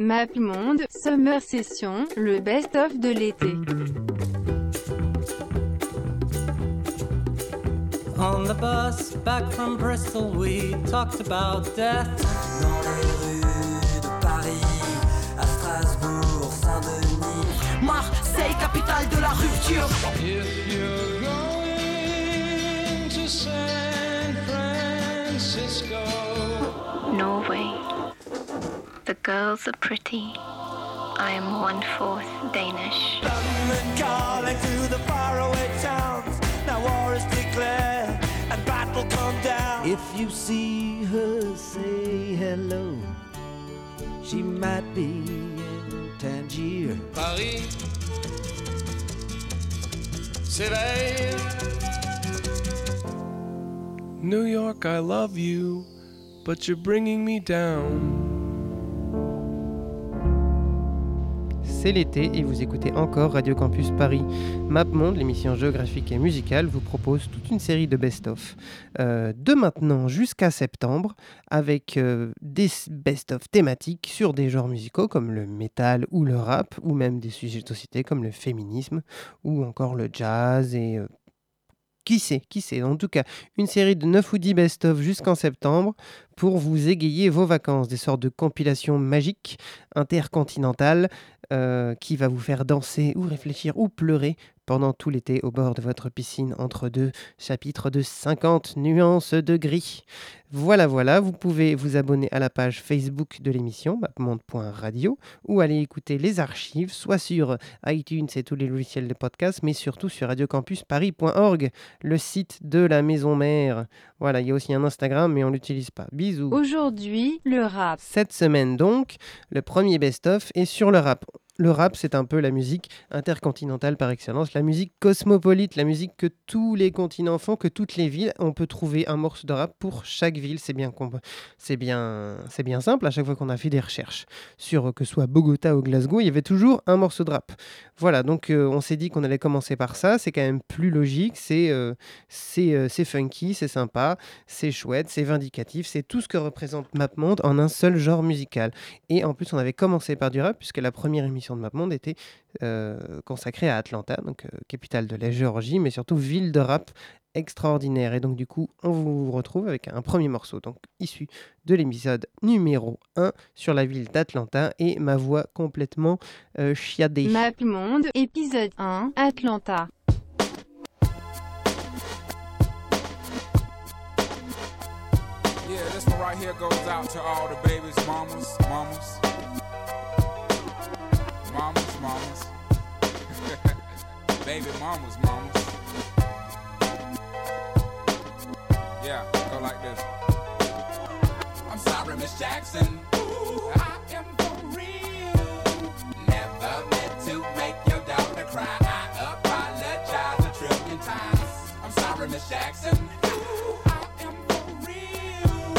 MapMonde, Summer Session, le best-of de l'été. On the bus back from Bristol, we talked about death. Dans les rues de Paris, à Strasbourg, Saint-Denis. Marseille, capitale de la rupture. If you're going to San Francisco, Norway. The girls are pretty. I am one fourth Danish. London calling to the faraway towns. Now war is declared and battle come down. If you see her, say hello. She might be in Tangier. Paris s'éveille. New York, I love you, but you're bringing me down. C'est l'été et vous écoutez encore Radio Campus Paris. MapMonde, l'émission géographique et musicale, vous propose toute une série de best-of euh, de maintenant jusqu'à septembre avec euh, des best-of thématiques sur des genres musicaux comme le metal ou le rap ou même des sujets de société comme le féminisme ou encore le jazz et euh, qui sait, qui sait. En tout cas, une série de 9 ou 10 best-of jusqu'en septembre pour vous égayer vos vacances. Des sortes de compilations magiques, intercontinentales, euh, qui va vous faire danser ou réfléchir ou pleurer pendant tout l'été au bord de votre piscine entre deux chapitres de 50 nuances de gris. Voilà, voilà, vous pouvez vous abonner à la page Facebook de l'émission, mapmonde.radio, ou aller écouter les archives, soit sur iTunes et tous les logiciels de podcast, mais surtout sur radiocampusparis.org, le site de la maison mère. Voilà, il y a aussi un Instagram, mais on l'utilise pas. Bisous. Aujourd'hui, le rap. Cette semaine donc, le premier best-of est sur le rap. Le rap, c'est un peu la musique intercontinentale par excellence, la musique cosmopolite, la musique que tous les continents font, que toutes les villes, on peut trouver un morceau de rap pour chaque C'est bien, simple. À chaque fois qu'on a fait des recherches sur que ce soit Bogota ou Glasgow, il y avait toujours un morceau de rap. Voilà, donc euh, on s'est dit qu'on allait commencer par ça. C'est quand même plus logique. C'est, euh, euh, c'est funky, c'est sympa, c'est chouette, c'est vindicatif. C'est tout ce que représente MapMonde en un seul genre musical. Et en plus, on avait commencé par du rap, puisque la première émission de MapMonde était consacrée à Atlanta, donc capitale de la Géorgie, mais surtout ville de rap extraordinaire. Et donc, du coup, on vous retrouve avec un premier morceau, donc issu de l'épisode numéro 1 sur la ville d'Atlanta et ma voix complètement euh, chiadée. Épisode 1, Atlanta. Yeah, this one right here goes out to all the babies, mamas, mamas. Mamas, mamas. Baby mamas, mamas. Go like this. I'm sorry, Miss Jackson. Ooh, I am for real. Never meant to make your daughter cry. I apologize a trillion times. I'm sorry, Miss Jackson. Ooh, I am for real.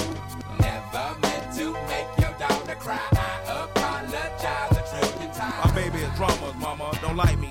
Never meant to make your daughter cry. I apologize a trillion times. My baby is drama, mama. Don't like me.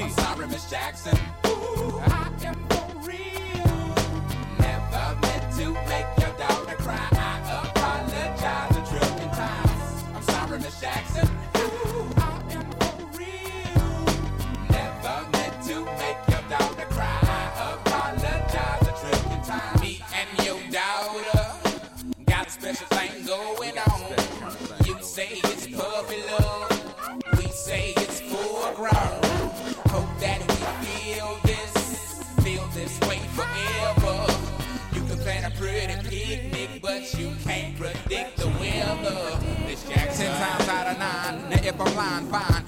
I'm sorry, Miss Jackson. Ooh, I a line bind.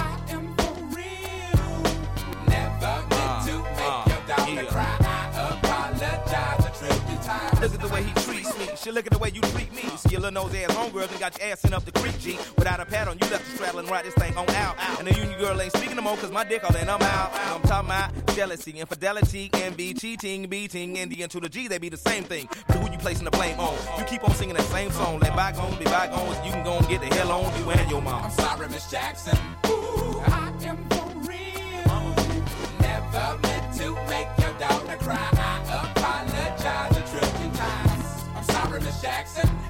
Shit, look at the way you treat me. You See your little nose ass homegirl and got your ass sent up the creek, G. Without a pad on, you left the straddle and ride this thing on out. And the union girl ain't speaking no more, cause my dick all in, I'm out. I'm talking about jealousy, infidelity, envy, cheating, beating, and the to the G, they be the same thing. But who you placing the blame on? You keep on singing that same song. Let bygones be bygones, you can go and get the hell on you and your mom. I'm sorry, Miss Jackson. Ooh, I am for real. Never meant to make your daughter cry. Jackson.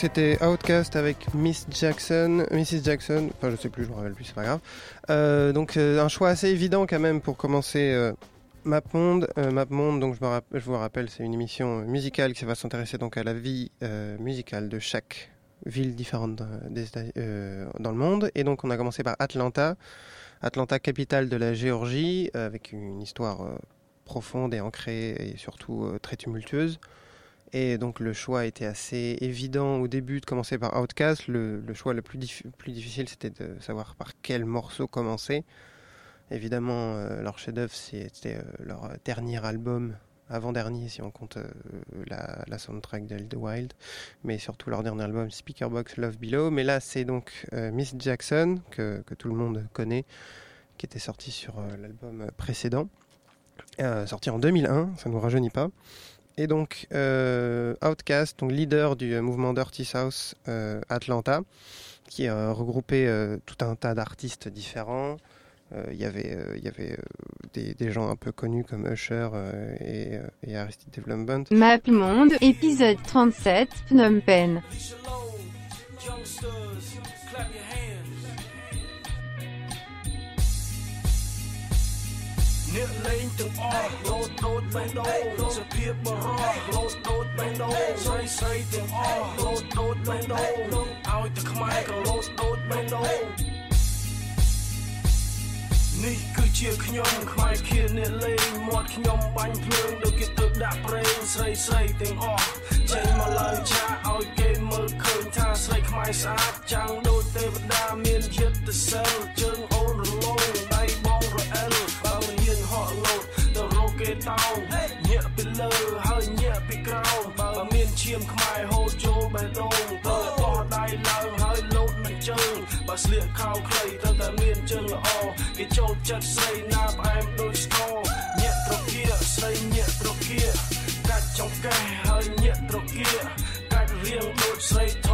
C'était Outcast avec Miss Jackson, Mrs Jackson, enfin je sais plus, je me rappelle plus, c'est pas grave. Euh, donc euh, un choix assez évident quand même pour commencer euh, MapMonde. Euh, MapMonde, donc je, vous rappelle, c'est une émission musicale qui va s'intéresser donc à la vie euh, musicale de chaque ville différente dans, euh, le monde. Et donc on a commencé par Atlanta, Atlanta capitale de la Géorgie, euh, avec une histoire euh, profonde et ancrée et surtout euh, très tumultueuse. Et donc le choix était assez évident au début de commencer par Outcast. Le, choix le plus, dif- plus difficile, c'était de savoir par quel morceau commencer. Évidemment, euh, leur chef-d'œuvre, c'était euh, leur dernier album, avant-dernier si on compte euh, la, soundtrack d'El the Wild, mais surtout leur dernier album, Speakerbox Love Below. Mais là, c'est donc Miss Jackson, que, tout le monde connaît, qui était sorti sur l'album précédent, sorti en 2001, ça ne nous rajeunit pas. Et donc, euh, Outkast, donc leader du euh, mouvement Dirty South euh, Atlanta, qui a regroupé euh, tout un tas d'artistes différents. Euh, Il y avait, euh, il y avait euh, des, des gens un peu connus comme Usher euh, et, euh, et Aristide Development. MapMonde, épisode 37, Phnom Penh. Youngsters, clap your hands. Nip lane to all, load, load, bang, load. សភាពបរោះ load, load, bang, load. ស្រីស្រីទាំងអស់ load, load, bang, load. ឲ្យតែខ្មែរក៏ load, load, bang, load. នេះគឺជាខ្ញុំខ្មែរខៀនអ្នកលេងមាត់ខ្ញុំបាញ់ភ្លើងដូចគេទៅដាក់ប្រេងស្រីស្រីទាំងអស់ចេញមកឡើងឆាកឲ្យគេមើលឃើញថាស្រីខ្មែរស្អាតចាំងដូចទេវតាមានយុទ្ធសិលជើងអូនរលោងដៃបង តោងញាក់ពីលើហើយញាក់ពីក្រោមបើមានឈាមខ្មែរហូរចូលបេះដូងទៅបោះដៃឡើងហើយលោតមិនជើងបើស្លៀកខោខ្លីត្រូវតែមានជើងល្អគេចូលចិត្តស្រីណាផ្អែមដូចស្ករញាក់ត្រគាស្រីញាក់ត្រគាកាច់ចង្កេះហើយញាក់ត្រគាកាច់រៀងដូចស្រីថ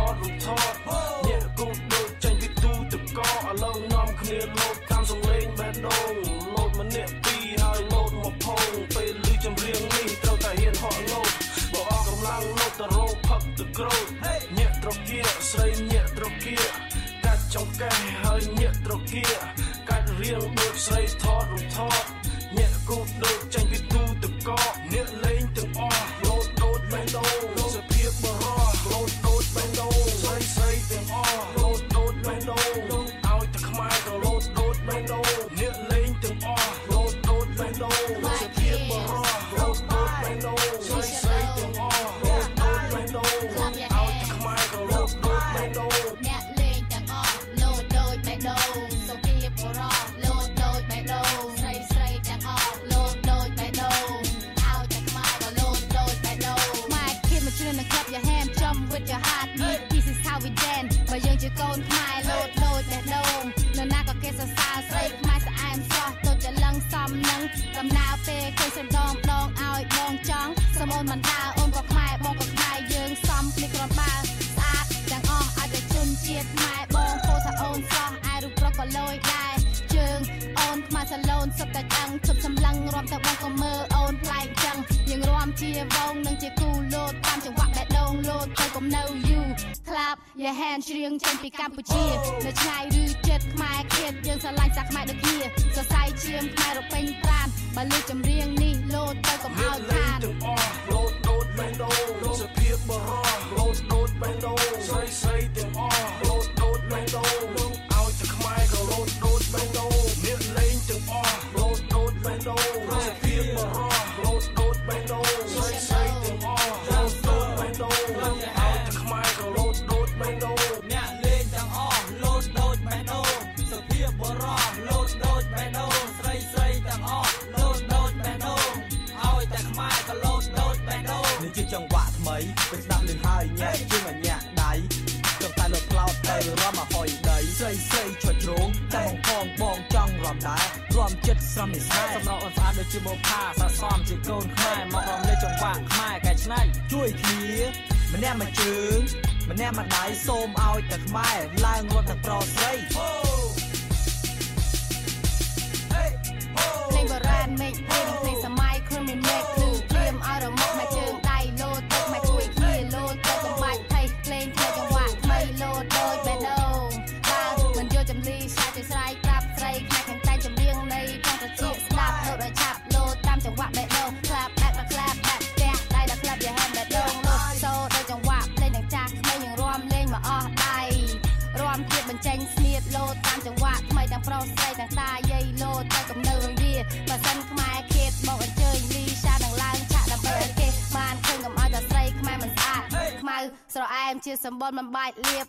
soul. ម្ដាយសូមឲ្យតែខ្មែរ my bite live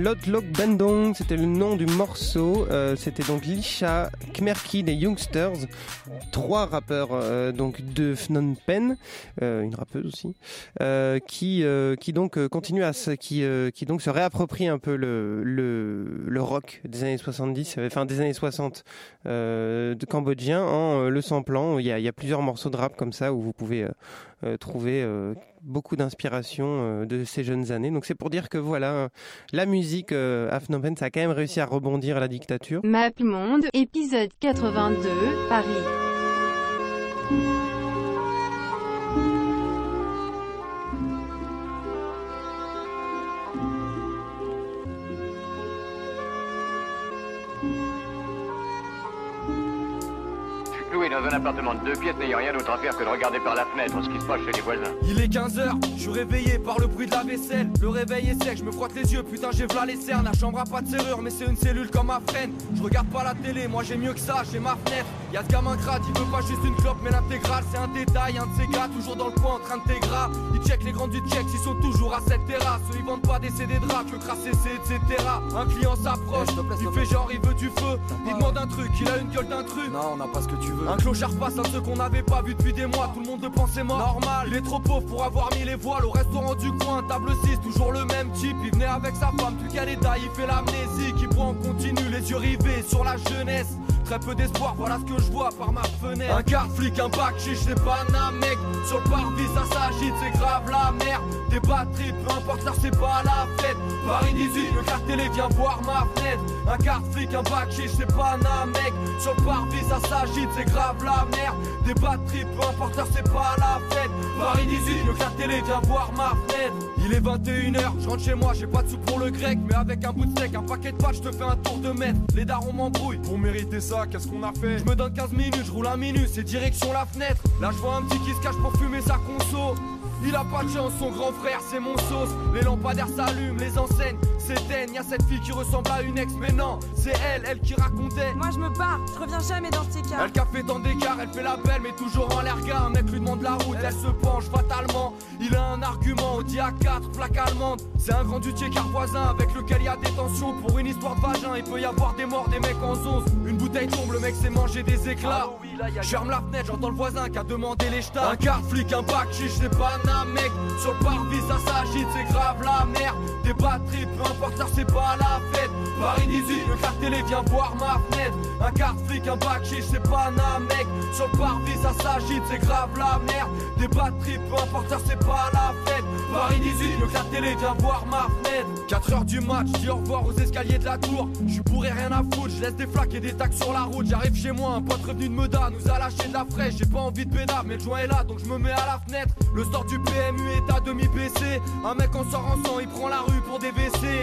Lot Lok Bandong, c'était le nom du morceau. Euh, c'était donc Lisha, Kmerki des Youngsters, trois rappeurs euh, donc de Phnom Penh, euh, une rappeuse aussi, qui donc continue à se, qui donc se réapproprie un peu le, rock des années 70, enfin des années 60 de cambodgien en le samplant. Il il y a plusieurs morceaux de rap comme ça où vous pouvez euh, trouver euh, beaucoup d'inspiration euh, de ces jeunes années. Donc c'est pour dire que voilà, la musique à Phnom Penh, ça a quand même réussi à rebondir à la dictature. Map Monde, épisode 82, Paris. dans un appartement de deux pièces n'ayant rien d'autre à faire que de regarder par la fenêtre ce qui se passe chez les voisins. Il est 15h, je suis réveillé par le bruit de la vaisselle. Le réveil est sec, je me frotte les yeux, putain j'ai v'là les cernes. La chambre a pas de serrure, mais c'est une cellule comme ma freine. Je regarde pas la télé, moi j'ai mieux que ça, j'ai ma fenêtre. Y'a ce gamin crade, il veut pas juste une clope, mais l'intégrale c'est un détail. Un de ces gars, toujours dans le coin en train de t'égras. Ils check les grands du check, ils sont toujours à cette terrasse. Eux, ils vendent pas des CD draps, que crasser c'est etc. Un client s'approche, eh, il fait genre il veut du feu. Il demande un truc, il a une gueule d'intrus. Non, on n'a pas ce que tu veux un truc qu'on n'avait pas vu depuis des mois. Tout le monde le pensait mort Normal, il est trop pauvre pour avoir mis les voiles Au restaurant du coin, table 6, toujours le même type. Il venait avec sa femme, plus qu'à l'état Il fait l'amnésie, qui boit en continu Les yeux rivés sur la jeunesse Très peu d'espoir, voilà ce que je vois par ma fenêtre. Un quart flic, un bac chiche, pas un mec. Sur le parvis ça s'agite, c'est grave la merde. Des batteries, peu importe ça c'est pas la fête. Paris 18, le quart télé vient voir ma fenêtre. Un quart flic, un bac chiche, c'est pas un mec. Sur le parvis ça s'agite, c'est grave la merde. Des batteries, peu importe ça c'est pas la fête. Paris 18, le quart télé vient voir ma fenêtre. Il est 21h, je rentre chez moi, j'ai pas de sous pour le grec. Mais avec un bout de steak, un paquet de pâtes, je te fais un tour de maître. Les darons m'embrouillent Pour mériter ça, qu'est-ce qu'on a fait? Je me donne 15 minutes, je roule un minute, c'est direction la fenêtre. Là, je vois un petit qui se cache pour fumer sa conso. Il a pas de chance, son grand frère, c'est mon sauce. Les lampadaires s'allument, les enseignes s'éteignent. Y'a cette fille qui ressemble à une ex, mais non, c'est elle, elle qui racontait. Moi je me barre, je reviens jamais dans ces cas. Elle qui a fait tant d'écart, elle fait la belle, mais toujours en l'air gars. Un mec lui demande la route, elle se penche fatalement. Il a un argument, au dia 4, plaque allemande. C'est un grand dutier car voisin avec lequel il y a des tensions. Pour une histoire de vagin, il peut y avoir des morts, des mecs en zonze. Une bouteille tombe, le mec s'est mangé des éclats. Je ferme la fenêtre, j'entends le voisin qui a demandé les jetats. Un quart flic, un bac chiche, c'est pas un mec. Sur le parvis, ça s'agite, c'est grave la merde. Des batteries, peu ça, c'est pas la fête. Paris 18, le quart télé vient voir ma fenêtre. Un quart flic, un bac c'est pas un mec. Sur le parvis, ça s'agite, c'est grave la merde. Des batteries, peu importe c'est pas la fête. Paris 18, le quart télé vient voir ma fenêtre. 4 heures du match, dis au revoir aux escaliers de la tour. Je suis rien à foutre, je laisse des flaques et des tacs sur la route. J'arrive chez moi, un pote revenu de Meda nous a lâché de la fraîche. J'ai pas envie de pédale, mais le joint est là, donc je me mets à la fenêtre. Le sort du PMU est à demi baissé. Un mec en sort en sang, il prend la rue pour des WC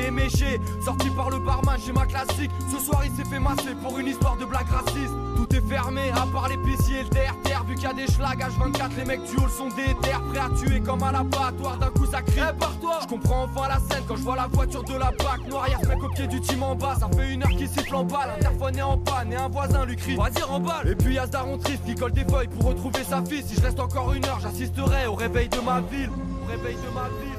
Sorti par le barman chez ma classique. Ce soir, il s'est fait masser pour une histoire de blague raciste. Tout est fermé, à part l'épicier et le terre Vu qu'il y a des schlags H24, les mecs du hall sont des terres. Prêts à tuer comme à l'abattoir, d'un coup ça crie. par toi Je comprends enfin la scène quand je vois la voiture de la BAC noire. Y'a ce mec au pied du team en bas. Ça fait une heure qu'il siffle en balle. L'interphone est en panne et un voisin lui crie Vas-y, remballe Et puis y'a ce daron triste qui colle des feuilles pour retrouver sa fille. Si je reste encore une heure, j'assisterai au réveil de ma ville. Au réveil de ma ville.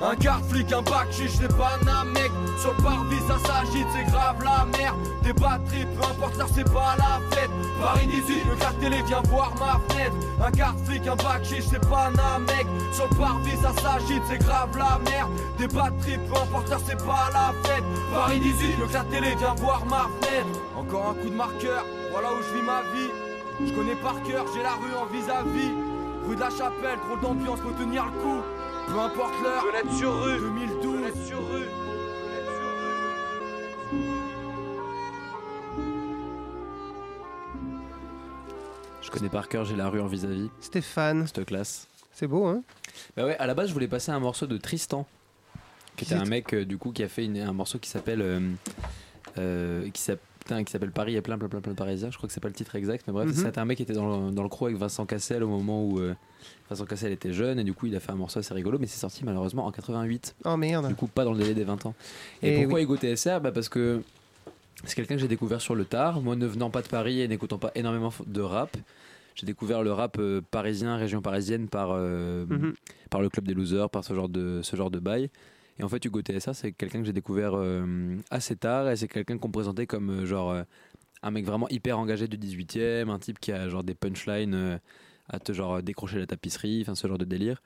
Un quart flic, un bac chiche, pas un mec. Sur le parvis ça s'agite, c'est grave la merde. Des batteries, peu importe ça c'est pas la fête. Paris 18, le quart télé vient voir ma fenêtre. Un quart flic, un bac chiche, c'est pas un mec. Sur le parvis ça s'agite, c'est grave la merde. Des batteries, peu importe ça c'est pas la fête. Paris 18, le quart télé vient voir ma fenêtre. Encore un coup de marqueur, voilà où je vis ma vie. Je connais par cœur, j'ai la rue en vis-à-vis. Rue de la Chapelle, trop d'ambiance, faut tenir le coup peu importe l'heure, fenêtre sur rue 2012, fenêtre sur rue Je connais par cœur, j'ai la rue en vis-à-vis. Stéphane. Cette classe. C'est beau, hein? Bah ouais, à la base, je voulais passer un morceau de Tristan, qui était un mec euh, du coup qui a fait une- un morceau qui s'appelle euh, euh, qui s'appelle putain, qui s'appelle Paris, a plein plein plein plein de Parisiens. Je crois que c'est pas le titre exact, mais bref, Mhm. c'était un mec qui était dans le, dans le crew avec Vincent Cassel au moment où euh, Vincent Cassel était jeune et du coup il a fait un morceau assez rigolo, mais c'est sorti malheureusement en 88. Oh merde. Du coup, pas dans le délai des 20 ans. Et, Eh pourquoi oui. Ego TSR bah Parce que c'est quelqu'un que j'ai découvert sur le tard. Moi, ne venant pas de Paris et n'écoutant pas énormément de rap, j'ai découvert le rap euh, parisien, région parisienne, par, euh, Mhm. par le Club des Losers, par ce genre de, ce genre de bail. Et en fait, Hugo TSA, c'est quelqu'un que j'ai découvert euh, assez tard et c'est quelqu'un qu'on présentait comme euh, genre euh, un mec vraiment hyper engagé du 18e, un type qui a genre des punchlines à te genre décrocher la tapisserie, enfin ce genre de délire.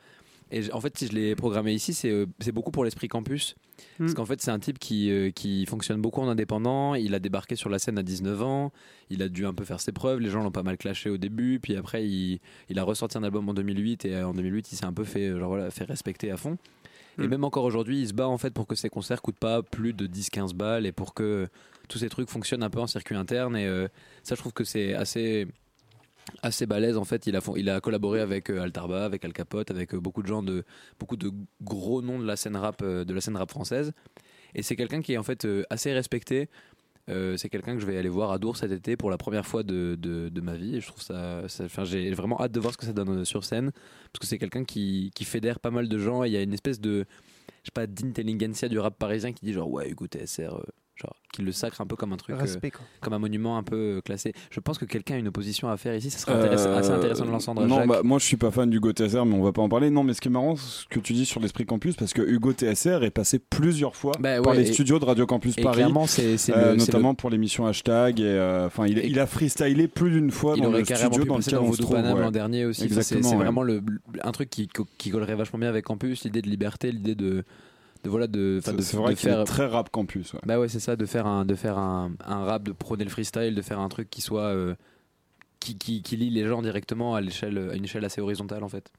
Et en fait, si je l'ai programmé ici, c'est beaucoup pour l'esprit campus. Parce Mm. qu'en fait, c'est un type qui, qui fonctionne beaucoup en indépendant. Il a débarqué sur la scène à 19 ans. Il a dû un peu faire ses preuves. Les gens l'ont pas mal clashé au début. Puis après, il, il a ressorti un album en 2008. Et en 2008, il s'est un peu fait, genre, voilà, fait respecter à fond. Et Mm. même encore aujourd'hui, il se bat en fait pour que ses concerts coûtent pas plus de 10-15 balles et pour que tous ces trucs fonctionnent un peu en circuit interne. Et euh, ça, je trouve que c'est assez assez balèze en fait il a, il a collaboré avec euh, Altarba avec Al Capote avec euh, beaucoup de gens de beaucoup de gros noms de la scène rap de la scène rap française et c'est quelqu'un qui est en fait assez respecté Euh, c'est quelqu'un que je vais aller voir à Dour cet été pour la première fois de, de, ma vie. Et je trouve ça, ça- j'ai vraiment hâte de voir ce que ça donne euh, sur scène. Parce que c'est quelqu'un qui, qui fédère pas mal de gens. Et il y a une espèce de je sais pas d'intelligentsia du rap parisien qui dit genre ouais Hugo TSR euh, Genre, qu'il le sacre un peu comme un truc, euh, Respect, quoi. comme un monument un peu euh, classé. Je pense que quelqu'un a une opposition à faire ici. Ça serait intéressant- Euh, assez intéressant de l'entendre. Non, Jacques. bah, moi je suis pas fan d'Hugo TSR, mais on va pas en parler. Non, mais ce qui est marrant, ce que tu dis sur l'esprit campus, parce que Hugo TSR est passé plusieurs fois Bah, par les et- studios de Radio Campus et Paris, clairement, c'est- c'est euh, le- c'est notamment le- pour l'émission Hashtag. Et euh, enfin, il, il a freestylé plus d'une fois il dans le studio dans lequel dans on se Voodoo trouve. Paname ouais. l'an dernier aussi. C'est Exactement, c'est ouais. vraiment le, un truc qui collerait vachement bien avec Campus, l'idée de liberté, l'idée de, de voilà de, vrai faire très rap campus. ouais. Bah ouais, c'est ça, de faire un, de faire un, un rap, de prôner le freestyle, de faire un truc qui soit euh, qui, qui, qui lie les gens directement à l'échelle, à une échelle assez horizontale en fait.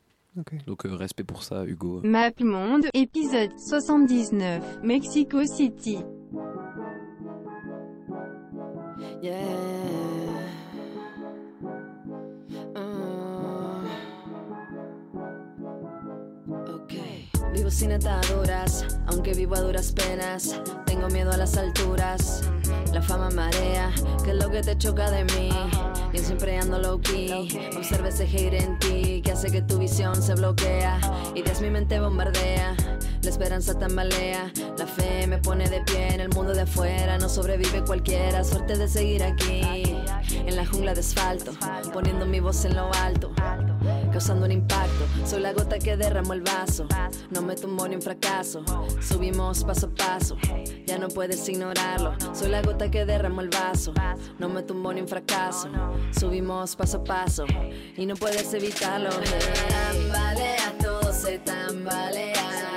Donc euh, respect pour ça, Hugo. Maplemonde, épisode 79, Mexico City. Yeah. Vivo sin ataduras, aunque vivo a duras penas. Tengo miedo a las alturas. La fama marea, que es lo que te choca de mí. Yo siempre ando low key. Observa ese hate en ti que hace que tu visión se bloquea. Ideas mi mente bombardea. La esperanza tambalea, la fe me pone de pie en el mundo de afuera. No sobrevive cualquiera, suerte de seguir aquí. En la jungla de asfalto, poniendo mi voz en lo alto, causando un impacto. Soy la gota que derramó el vaso, no me tumbo ni un fracaso. Subimos paso a paso, ya no puedes ignorarlo. Soy la gota que derramó el vaso, no me tumbo ni un fracaso. Subimos paso a paso y no puedes evitarlo. Tambalea, todo se tambalea.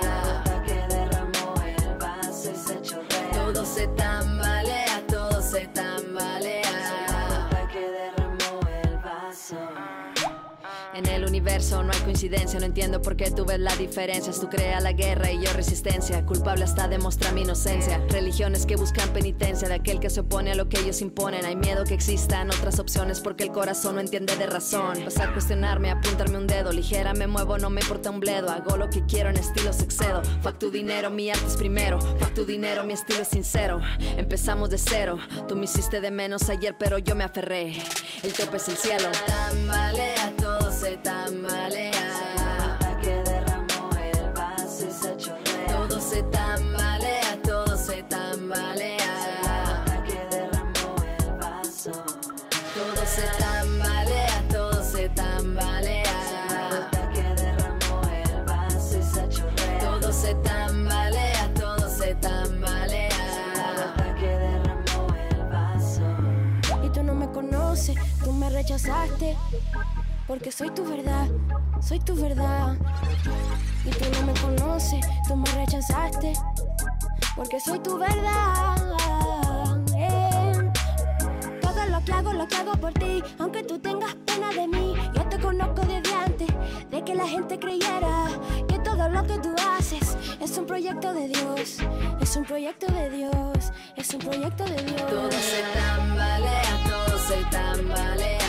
No hay coincidencia, no entiendo por qué tú ves la diferencia. Tú creas la guerra y yo resistencia. Culpable hasta demostrar mi inocencia. Religiones que buscan penitencia de aquel que se opone a lo que ellos imponen. Hay miedo que existan otras opciones porque el corazón no entiende de razón. Vas a cuestionarme, apuntarme un dedo. Ligera me muevo, no me importa un bledo. Hago lo que quiero en estilos excedo. Fuck tu dinero, mi arte es primero. Fuck tu dinero, mi estilo es sincero. Empezamos de cero. Tú me hiciste de menos ayer, pero yo me aferré. El tope es el cielo. Tambalea, todo se tambalea. que derramó el vaso y se chorrea. Todo se tambalea, todo se tambalea. que derramó el vaso. Todo se tambalea, todo se tambalea. que derramó el vaso y se chorrea. Todo se tambalea, todo se tambalea. que derramó el vaso. Y tú no me conoces, tú me rechazaste. Porque soy tu verdad, soy tu verdad. Y tú no me conoces, tú me rechazaste. Porque soy tu verdad. eh. Todo lo que hago, lo que hago por ti. Aunque tú tengas pena de mí, yo te conozco desde antes. De que la gente creyera que todo lo que tú haces es un proyecto de Dios. Es un proyecto de Dios. Es un proyecto de Dios. Todo se tambalea, todo se tambalea.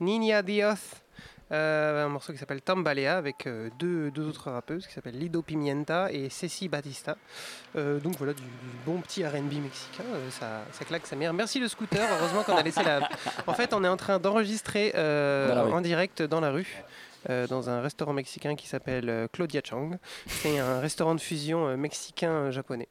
Niña Dios, euh, un morceau qui s'appelle Tambalea avec euh, deux, deux autres rappeuses qui s'appellent Lido Pimienta et Ceci Batista. Euh, donc voilà du, du bon petit RB mexicain, ça, ça claque sa mère. Merci le scooter, heureusement qu'on a laissé la. En fait, on est en train d'enregistrer rue. en direct dans la rue. euh, dans un restaurant mexicain qui s'appelle euh, Claudia Chang. C'est un restaurant de fusion euh, mexicain-japonais.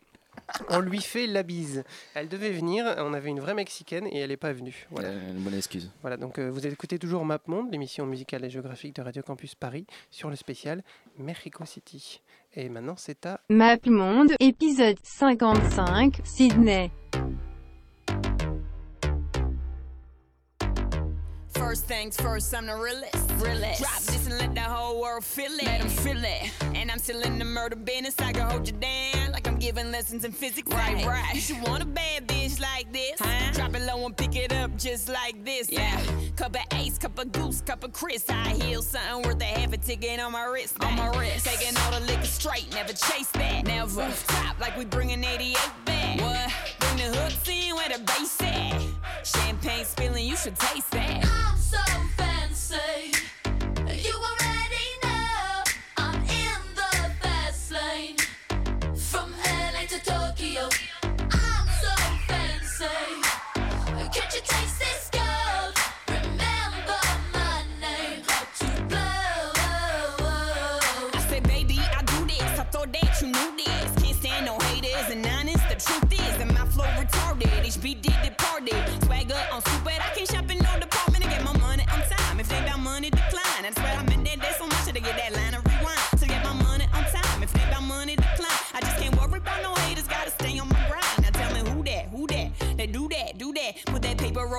On lui fait la bise. Elle devait venir, on avait une vraie mexicaine et elle n'est pas venue. Voilà. Euh, Une bonne excuse. Voilà, donc euh, vous écoutez toujours Map Monde, l'émission musicale et géographique de Radio Campus Paris, sur le spécial Mexico City. Et maintenant, c'est à MapMonde, épisode 55, Sydney. First things first, I'm the realest. realest. Drop this and let the whole world feel it. Let 'em feel it. And I'm still in the murder business. I can hold you down giving lessons in physics. Right, right. You should want a bad bitch like this. Drop it low and pick it up just like this. Yeah. Cup of ace, cup of goose, cup of Chris. High heels, something worth a half a ticket on my wrist. On my wrist. Taking all the liquor straight, never chase that. Never. Top like we bringing 88 back. What? Bring the hooks in where the bass at. Champagne spilling, you should taste that. I'm so fancy.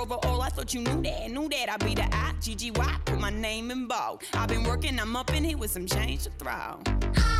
That paper over all. I thought you knew that, knew that. I'd be the I, G-G-Y. Put my name in bold. I've been working. I'm up in here with some change to throw. Ah,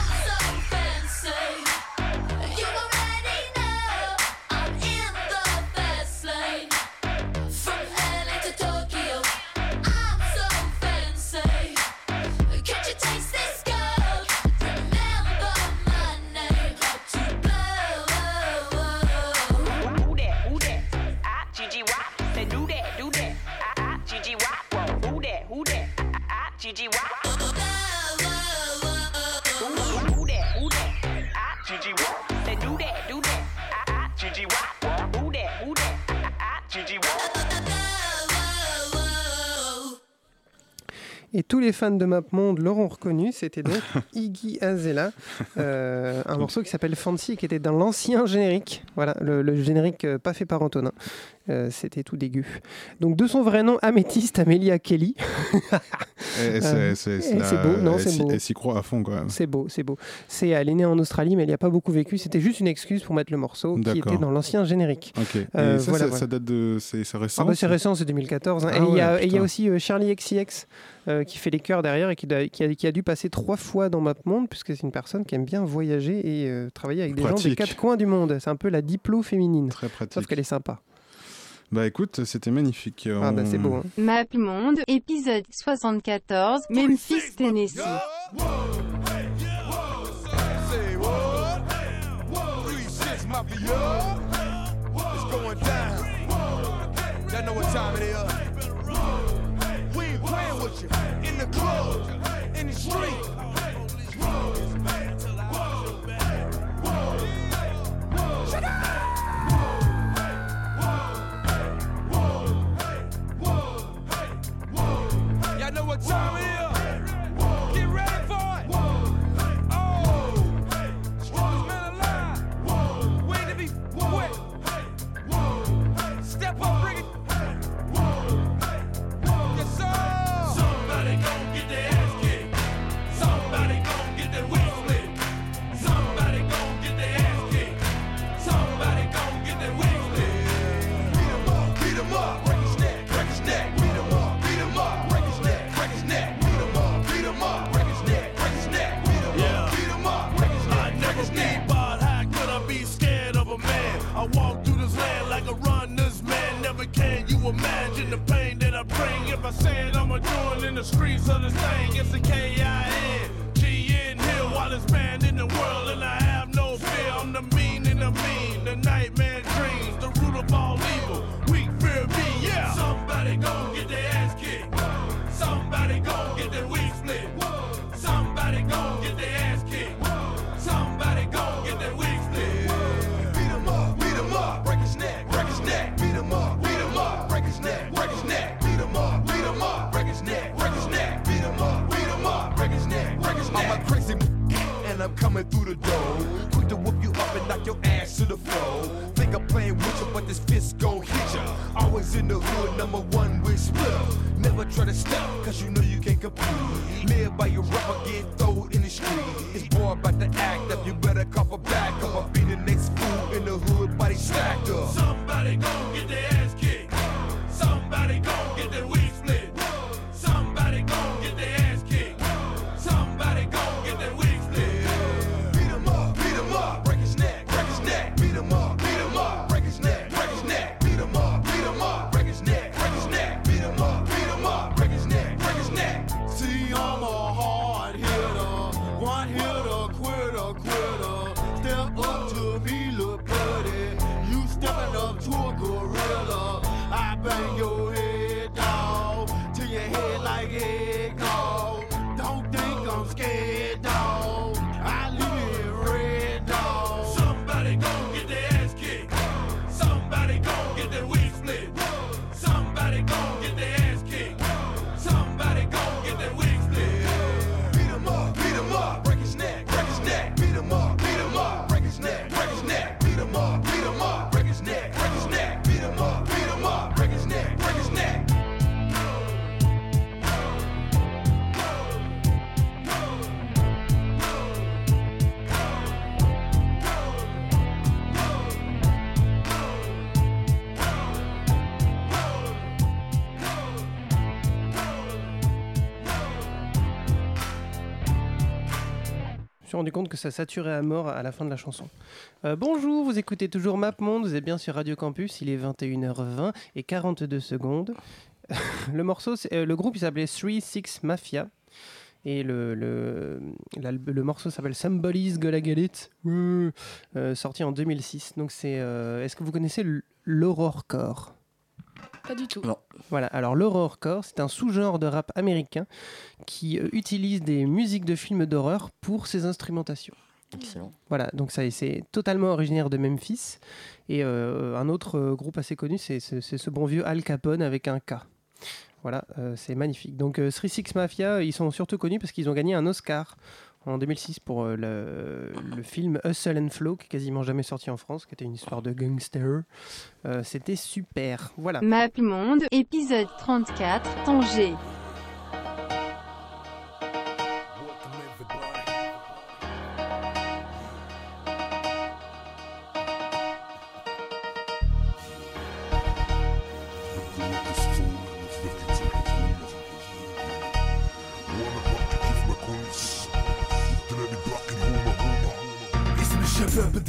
Les fans de MapMonde l'auront reconnu, c'était donc Iggy Azalea, euh, un morceau qui s'appelle Fancy qui était dans l'ancien générique, voilà, le, le générique euh, pas fait par Antonin. Euh, c'était tout dégueu. Donc de son vrai nom, Améthyste Amelia Kelly. C'est- Euh, c'est- c'est c'est beau, non, elle c'est s'y- beau. Elle s'y croit à fond quand même. C'est beau, c'est beau. C'est, elle est née en Australie, mais elle n'y a pas beaucoup vécu. C'était juste une excuse pour mettre le morceau qui était dans l'ancien générique. Euh, ça, voilà, ça, voilà. ça date de. C'est c'est récent Ah bah c'est ça récent, c'est 2014. hein. Ah et il y, a- ouais, y aussi euh, Charlie XCX qui fait les chœurs derrière et qui, doit- qui a, qui a dû passer trois fois dans MapMonde, puisque c'est une personne qui aime bien voyager et travailler avec des gens des quatre coins du monde. C'est un peu la diplo féminine. Très pratique. Sauf qu'elle est sympa. Bah écoute, c'était magnifique. Ah bah c'est beau. hein. MapMonde, épisode 74, Memphis, Tennessee. In the club, in the street. Tell me imagine the pain that I bring if I said I'ma join in the streets of this thing? It's a K-I-N, G-N While wildest man in the world, and I have no fear. I'm the mean and the mean, the nightmare dreams, the root of all evil. Weak fear me, yeah. Somebody go. Your ass to the floor. Think I'm playing with you, but this fist gon' hit ya. Always in the hood, number one with split. Never try to stop, cause you know you can't compete. Live by your rubber, get thrown in the street. It's boy about to act up, you better cop a back up. Be the next fool in the hood, body stacked up. Somebody gon' get rendu compte que ça saturait à mort à la fin de la chanson. Euh, bonjour, vous écoutez toujours MapMonde, vous êtes bien sur Radio Campus, il est 21h20 et 42 secondes. le morceau, euh, le groupe s'appelait 3-6 Mafia. Et le, le, le morceau s'appelle Somebody's Ouais. Euh, sorti en 2006. Donc c'est, est-ce que vous connaissez l- l'horrorcore Pas du tout. Voilà, alors l'horrorcore, c'est un sous-genre de rap américain qui euh, utilise des musiques de films d'horreur pour ses instrumentations. Excellent. Voilà, donc ça, c'est totalement originaire de Memphis. Et euh, un autre euh, groupe assez connu, c'est ce bon vieux Al Capone avec un K. Voilà, euh, c'est magnifique. Donc euh, Three Six Mafia, ils sont surtout connus parce qu'ils ont gagné un Oscar en 2006 pour euh, le, film Hustle and Flow, qui est quasiment jamais sorti en France, qui était une histoire de gangster. Euh, C'était super. Voilà. MapMonde, épisode 34, Tanger.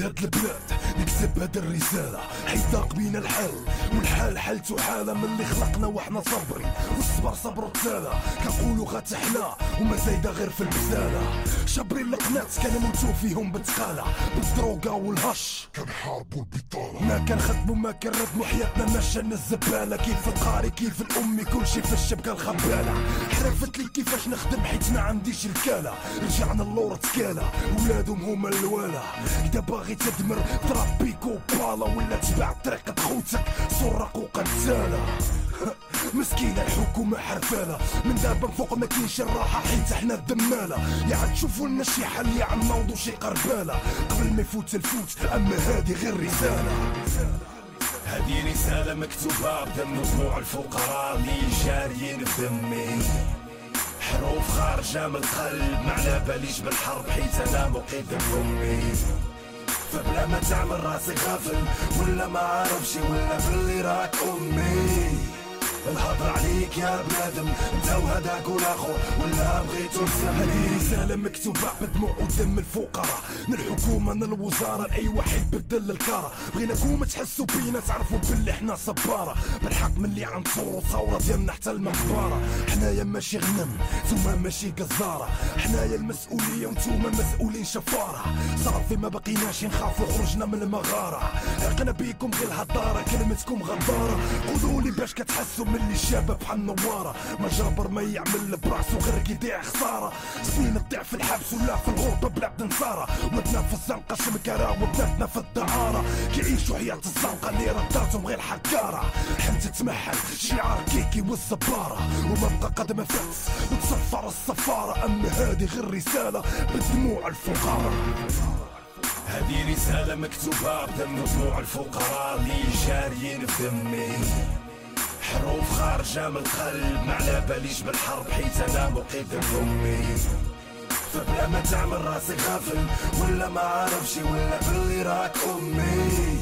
بهاد البلاد نكتب هاد الرسالة. حيطاق بينا الحل والحال حالته حالة من اللي خلقنا وإحنا صبري. والصبر صبر التالة كنقولوا غتحلى وما زايدة غير في البزالة شابرين القنات كنموتو فيهم بتقالة. بالدروغة والهش. كنحاربوا البطالة. ما كنخدموا ما كنردموا حياتنا. ماشينا الزبالة كيف القاري كيف الأمي كلشي في الشبكة الخبالة. حرفت لي كيفاش نخدم حيت ما عنديش الكالة رجعنا اللور تكالة ولادهم هما الوالة. إذا باغي تدمر تربي كوبالا ولا تبع طريقة خوتك سرق وقتالة. مسكينة الحكومة حرفالة. من دابا فوق ما كاينش الراحة حيت إحنا الدمالة. يا عاد تشوفوا لنا شي حل يا عم نوضوا شي قربالة. قبل ما يفوت الفوت أما هادي غير رسالة. هذه رسالة مكتوبة بدم دموع الفقراء اللي جاريين في دمي حروف خارجة من القلب ما باليش بالحرب حيت أنا مقيد بفمي. فبلا ما تعمل راسك غافل ولا ما عارفش ولا باللي راك أمي. الهضر عليك يا بنادم. انت وهداك والاخر ولا بغيتو هذه رسالة مكتوبة بدموع ودم الفقراء. من الحكومة من الوزارة لأي واحد بدل الكارة. بغيناكم تحسوا بينا تعرفوا باللي حنا صبارة. بالحق من اللي عنصروا ثورة ديالنا حتى المنبارة حنايا ماشي غنم نتوما ماشي قزارة. حنايا المسؤولية ونتوما مسؤولين شفارة. صافي ما بقيناش نخافوا خرجنا من المغارة. عقنا بيكم غير الهضارة كلمتكم غدارة. قولوا لي باش كتحسوا من اللي شابة بحال نوارة ما جابر ما يعمل براسو غير كيضيع خسارة. سنين تضيع في الحبس ولا في الغربة بلاد نصارى ولدنا في الزنقة شمكرة وبناتنا في الدعارة. كيعيشوا حياة الزنقة اللي رداتهم غير حكارة. حنت تمحل شعار كيكي والصبارة وما بقى قدم فاس وتصفر الصفارة. أما هذه غير رسالة بدموع الفقراء. هذه رسالة مكتوبة بدم دموع الفقراء اللي جاريين في دمي. حروف خارجة من القلب. ما على باليش بالحرب حيت أنا مقيد امي فبلا ما تعمل راسك غافل ولا ما عارفش ولا باللي راك أمي.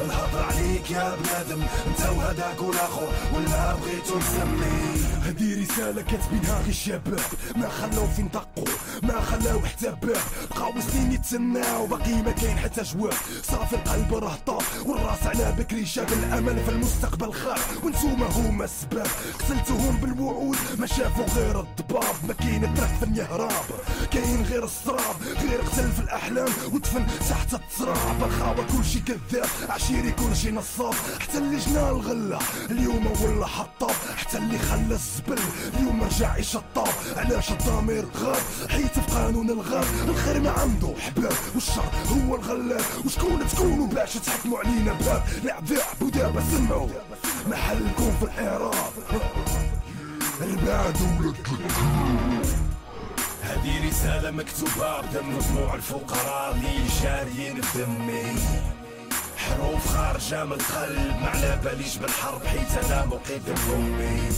الهضر عليك يا بنادم. انت وهداك والاخر ولا بغيتو نسمي. هدي رسالة كاتبينها غير الشباب ما خلاو فين دقوا ما خلاو حتى باب بقاو سنين يتسناو باقي ما كاين حتى جواب. صافي القلب راه طاف والراس على بكري شاب الأمل في المستقبل خاف وانتوما هما السباب قتلتوهم بالوعود ما شافوا غير الضباب. ما كاين ترك في الهراب كاين غير السراب غير قتل في الأحلام ودفن تحت التراب. الخاوة كلشي كذاب. عشيري كلشي نصاب حتى اللي جنا الغلة اليوم ولا حطاب حتى اللي خلى الزبل اليوم رجع يشطاب. علاش الضمير غاب؟ حيت في قانون الغاب الخير ما عنده حباب. والشر هو الغلاب وشكون تكونوا باش تحكموا علينا باب؟ العذاب ودابا سمعوا. محلكم في الإعراب. البعد ولد هذه رسالة مكتوبة بدم دموع الفقراء اللي جاريين في دمي. حروف خارجة من القلب ما على باليش بالحرب حيت أنا مقيد امي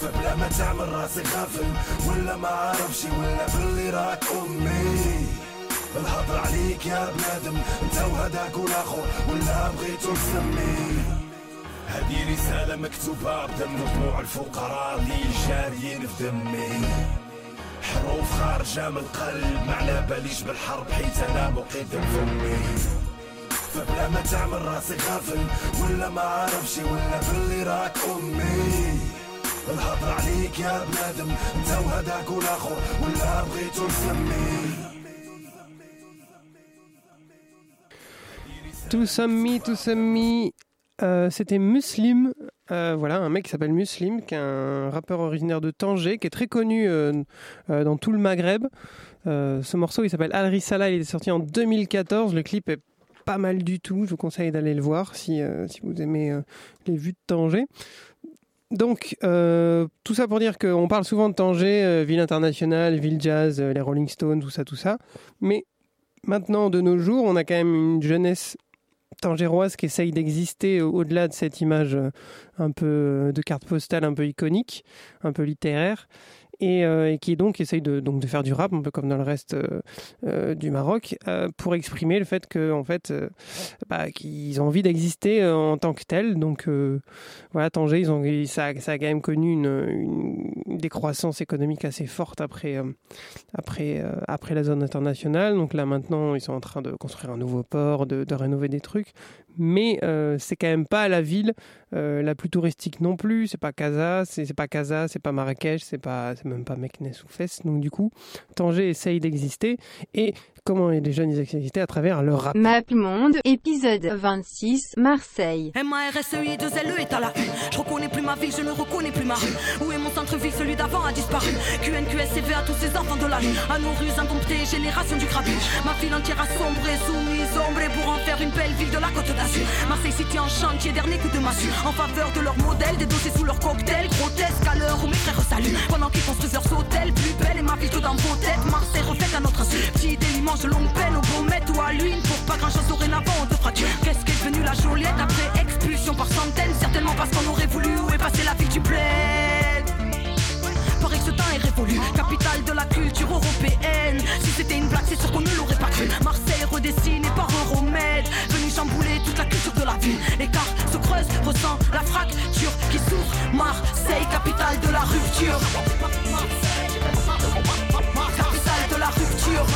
فبلا ما تعمل راسي غافل ولا ما عارفش ولا باللي راك أمي. الهضر عليك يا بنادم أنت وهداك والاخر ولا بغيتو نسمي هذه رسالة مكتوبة بدم دموع الفقراء اللي جاريين في دمي. حروف خارجة من القلب على باليش بالحرب حيت أنا مقيد فمي فبلا ما تعمل راسي غافل ولا ما عارفش ولا باللي راك امي الهضر عليك يا بنادم انت وهداك والاخر ولا بغيتو نسمي To Some Me, To Some Me, euh, c'était Muslim, euh, voilà, un mec qui s'appelle Muslim, qui est un rappeur originaire de Tanger, qui est très connu euh, euh, dans tout le Maghreb. Euh, ce morceau, il s'appelle Al Risala, il est sorti en 2014, le clip est pas mal du tout, je vous conseille d'aller le voir si, euh, si vous aimez euh, les vues de Tanger. Donc, euh, tout ça pour dire qu'on parle souvent de Tanger, ville internationale, ville jazz, les Rolling Stones, tout ça, tout ça. Mais maintenant, de nos jours, on a quand même une jeunesse tangéroise qui essaye d'exister au- au-delà de cette image un peu de carte postale, un peu iconique, un peu littéraire. Et, euh, et qui donc essaye de, donc de faire du rap, un peu comme dans le reste euh, euh, du Maroc, pour exprimer le fait que en fait, bah, qu'ils ont envie d'exister en tant que tels. Donc voilà, Tanger, ils ont, ça, a- ça a quand même connu une, une- décroissance économique assez forte après, après, après la zone internationale. Donc là maintenant, ils sont en train de construire un nouveau port, de rénover des trucs. Mais euh, c'est quand même pas la ville euh, la plus touristique non plus. C'est pas Casa, c'est pas Casa, c'est pas Marrakech, c'est pas, c'est même pas Meknes ou Fès. Donc du coup, Tanger essaye d'exister. Et comment les jeunes ils existent à travers leur rap. Monde, épisode 26, Marseille. M-A-R-S-E-I 2 L E est à la une. Je reconnais plus ma ville, je ne reconnais plus ma rue. Où est mon centre-ville, celui d'avant a disparu. QNQSCV à tous ces enfants de la rue. À nos rues indomptées, génération du grabuge. Ma ville entière a sombré, soumise, ombrée pour en faire une belle ville de la côte d'Azur. Marseille City en chantier, dernier coup de massue. En faveur de leur modèle, des dossiers sous leur cocktail. Grotesque à l'heure où mes frères saluent. Pendant qu'ils construisent leurs hôtels, plus belle est ma ville que dans vos têtes. Marseille refait à notre insu. Petit délimange de longue peine, au Baumette ou à l'une. Pour pas grand chose dorénavant, on te fracture. Qu'est-ce qu'est devenu la Joliette après expulsion par centaines? Certainement parce qu'on aurait voulu où est la ville du bled. Est capitale de la culture européenne. Si c'était une blague, c'est sûr qu'on ne l'aurait pas cru. Marseille redessiné par Euromède, venu chambouler toute la culture de la ville. L'écart se creuse, ressent la fracture qui s'ouvre Marseille, capitale de la rupture. Capitale de la rupture.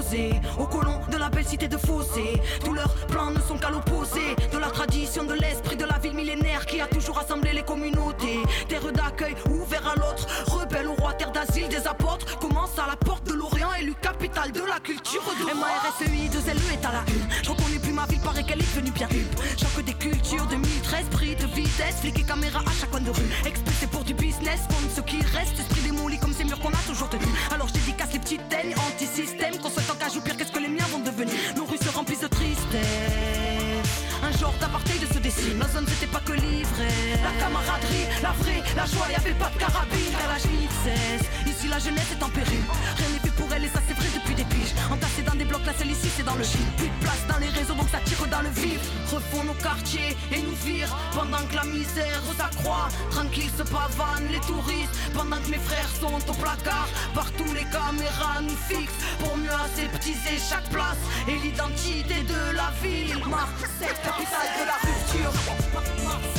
Sont opposés aux colons de la belle cité de Fossé. Tous leurs plans ne sont qu'à l'opposé de la tradition de l'esprit de la ville millénaire qui a toujours rassemblé les communautés. Terre d'accueil ouvert à l'autre, rebelle au roi, terre d'asile des apôtres. Commence à la porte de l'Orient, élu capitale de la culture. MARSEI, 2 LE est à la une. Je reconnais plus ma ville, paraît qu'elle est devenue bien huppe. Choc des cultures, 2013, prix de vitesse, flic et caméra à chaque coin de rue. Expulsé pour du business, comme ce qui reste, esprit démoli comme ces murs qu'on a toujours tenus. Alors je dédicace les petites teignes, anti-système, qu'on cage ou pire, qu'est-ce que les miens vont devenir Nos rues se remplissent de tristesse. Un genre d'apartheid se dessine, nos zones c'était pas que l'ivresse. La camaraderie, la vraie, la joie, y avait pas de carabine, car vite cesse. Ici la jeunesse est en péril, rien n'est fait pour elle et ça c'est vrai des dans des blocs, la seule ici c'est dans le shit. Plus de place dans les réseaux donc ça tire dans le vif. Refont nos quartiers et nous virent pendant que la misère s'accroît. Tranquille se pavanent les touristes pendant que mes frères sont au placard. Partout les caméras nous fixent pour mieux aseptiser chaque place et l'identité de la ville. Marseille, capitale de la rupture.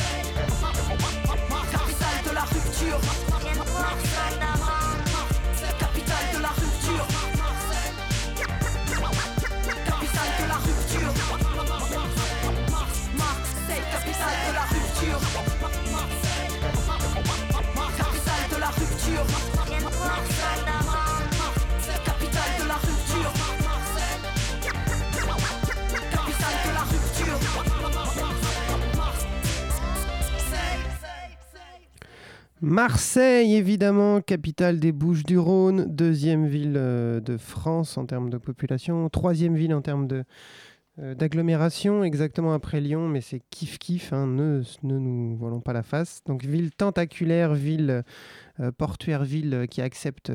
Marseille, évidemment, capitale des Bouches-du-Rhône, deuxième ville euh, de France en termes de population, troisième ville en termes euh, d'agglomération, exactement après Lyon, mais c'est kiff-kiff, hein, ne, ne nous voilons pas la face. Donc ville tentaculaire, ville euh, portuaire, ville qui accepte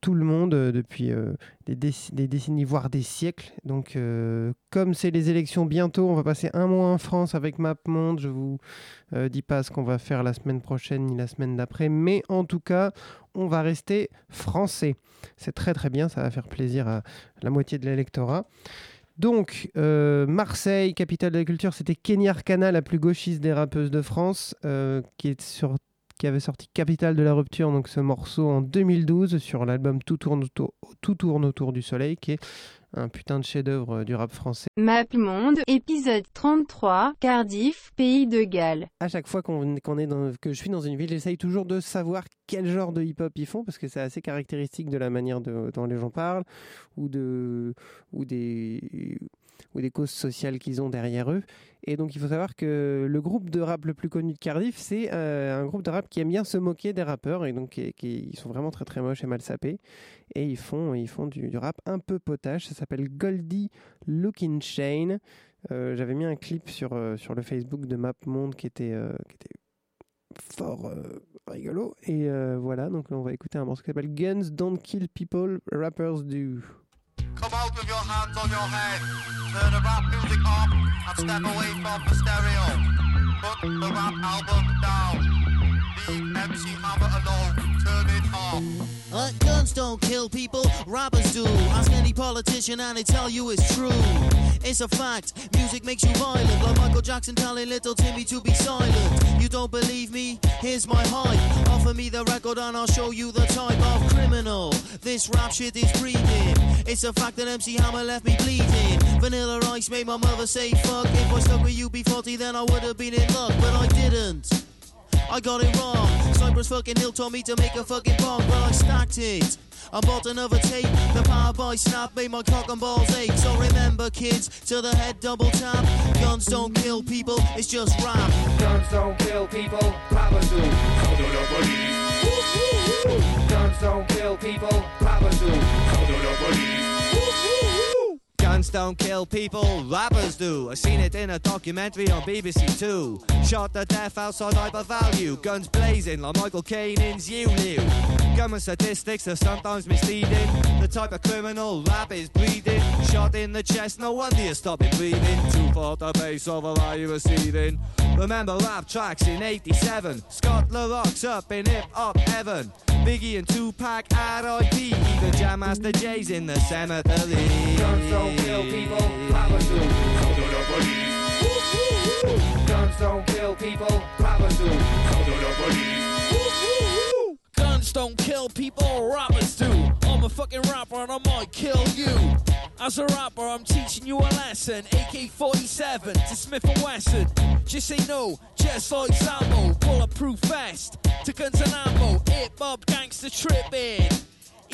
tout le monde euh, depuis euh, des, déc- des décennies, voire des siècles. Donc euh, comme c'est les élections bientôt, on va passer un mois en France avec MapMonde. Je vous euh, dis pas ce qu'on va faire la semaine prochaine ni la semaine d'après, mais en tout cas, on va rester français. C'est très très bien, ça va faire plaisir à la moitié de l'électorat. Donc, euh, Marseille, capitale de la culture, c'était Kenny Arcana, la plus gauchiste des rappeuses de France, euh, qui, est sur, qui avait sorti Capitale de la rupture, donc ce morceau en 2012 sur l'album Tout tourne autour, Tout tourne autour du soleil, qui est un putain de chef-d'œuvre euh, du rap français. MapMonde, épisode 33, Cardiff, pays de Galles. À chaque fois qu'on est dans, que je suis dans une ville, j'essaye toujours de savoir quel genre de hip-hop ils font parce que c'est assez caractéristique de la manière de- dont les gens parlent ou, de, ou, des, ou des causes sociales qu'ils ont derrière eux. Et donc il faut savoir que le groupe de rap le plus connu de Cardiff, c'est euh, un groupe de rap qui aime bien se moquer des rappeurs et donc qui, ils sont vraiment très très moches et mal sapés. Et ils font, ils font du, rap un peu potache. Ça s'appelle Goldie Looking Chain. Euh, J'avais mis un clip sur, euh, sur le Facebook de MapMonde qui était, qui était fort rigolo. Et voilà, donc on va écouter un morceau qui s'appelle Guns Don't Kill People, Rappers Do. Come out with your hands on your head. Turn the rap music up and step away from the stereo. Put the rap album down. Leave MC Hammer alone. Turn it up. Uh, guns don't kill people, robbers do. Ask any politician and they tell you it's true. It's a fact, music makes you violent. Like Michael Jackson telling little Timmy to be silent. You don't believe me? Here's my hype. Offer me the record and I'll show you the type of criminal. This rap shit is breathing. It's a fact that MC Hammer left me bleeding. Vanilla Ice made my mother say fuck. If I stuck with you B40, then I would have been in luck, but I didn't. I got it wrong. Cypress fucking Hill told me to make a fucking bomb, but I stacked it. I bought another tape. The power by snap made my cock and balls ache. So remember, kids, to the head double tap. Guns don't kill people, it's just rap. Guns don't kill people, rappers do. Call to the police. Guns don't kill people, rappers do. Guns don't kill people, rappers do. I seen it in a documentary on BBC Two. Shot to death outside Hyper Value. Guns blazing like Michael Caine in Zulu. Government statistics are sometimes misleading. The type of criminal rap is bleeding. Shot in the chest, no wonder you're stopping breathing. Too far the pace of a lie you receding. Remember rap tracks in 87. Scott LaRock's up in hip hop heaven. Biggie and Tupac at IP. Even Jam Master J's in the cemetery. Guns don't kill people, rappers do. So do the police. Guns don't kill people, rappers do. So do the police. Guns don't kill people, rappers do. I'm a fucking rapper and I might kill you. As a rapper, I'm teaching you a lesson. AK 47 to Smith and Wesson. Just say no, just like Sambo. Bulletproof vest to guns and ammo. Hip hop gangster tripping.